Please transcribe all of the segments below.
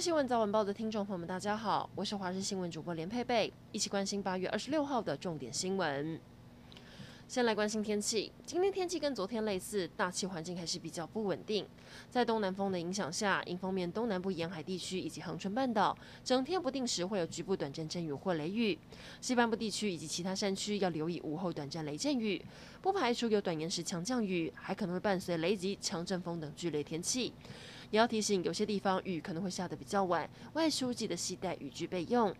新闻早晚报的听众朋友们，大家好，我是华视新闻主播连佩佩，一起关心八月二十六号的重点新闻。先来关心天气，今天天气跟昨天类似，大气环境还是比较不稳定。在东南风的影响下，迎风面东南部沿海地区以及恒春半岛，整天不定时会有局部短暂阵雨或雷雨。西半部地区以及其他山区要留意午后短暂雷阵雨，不排除有短延时强降雨，还可能会伴随雷击、强阵风等剧烈天气。也要提醒，有些地方雨可能会下得比较晚，外出记得携带雨具备用。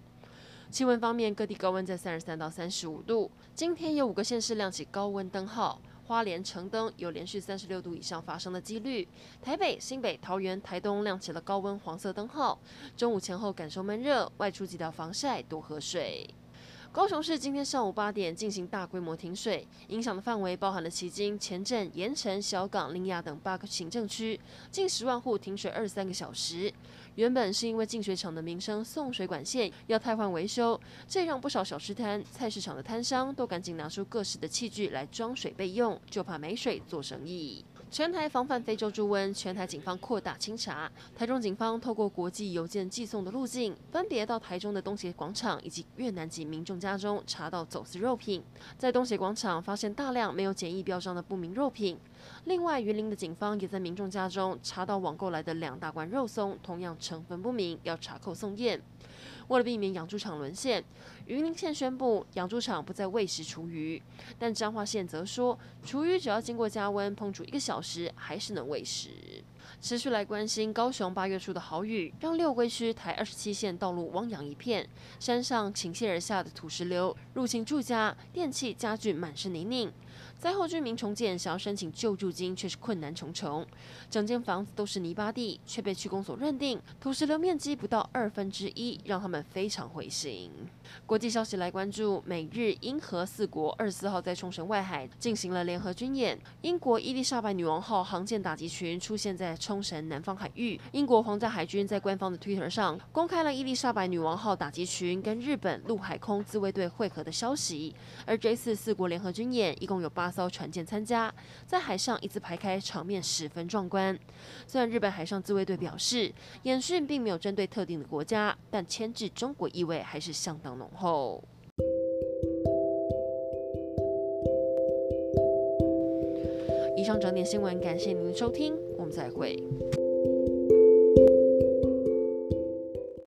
气温方面，各地高温在三十三到三十五度。今天有五个县市亮起高温灯号，花莲橙灯有连续三十六度以上发生的几率。台北、新北、桃园、台东亮起了高温黄色灯号。中午前后感受闷热，外出记得防晒，多喝水。高雄市今天上午八点进行大规模停水，影响的范围包含了旗津、前镇、盐埕、小港、苓雅等八个行政区，近十万户停水二三个小时。原本是因为净水厂的民生送水管线要汰换维修，这让不少小吃摊、菜市场的摊商都赶紧拿出各式的器具来装水备用，就怕没水做生意。全台防范非洲猪瘟，全台警方扩大清查。台中警方透过国际邮件寄送的路径，分别到台中的东协广场以及越南籍民众家中查到走私肉品。在东协广场发现大量没有检疫标章的不明肉品。另外，云林的警方也在民众家中查到网购来的两大罐肉松，同样成分不明，要查扣送验。为了避免养猪场沦陷，云林县宣布养猪场不再喂食厨余，但彰化县则说，厨余只要经过加温烹煮一个小时，还是能喂食。持续来关心高雄八月初的豪雨，让六龟区台二十七线道路汪洋一片，山上倾泻而下的土石流入侵住家，电器家具满是泥泞。灾后居民重建想要申请救助金，却是困难重重。整间房子都是泥巴地，却被区公所认定土石流面积不到二分之一，让他们非常灰心。国际消息来关注，美日英荷四国二十四号在冲绳外海进行了联合军演。英国伊丽莎白女王号航舰打击群出现在冲绳南方海域。英国皇家海军在官方的 Twitter 上公开了伊丽莎白女王号打击群跟日本陆海空自卫队会合的消息。而这次四国联合军演一共有八。八艘船舰参加，在海上一字排开，场面十分壮观。虽然日本海上自卫队表示演训并没有针对特定的国家，但牵制中国意味还是相当浓厚。以上整点新闻，感谢您的收听，我们再会。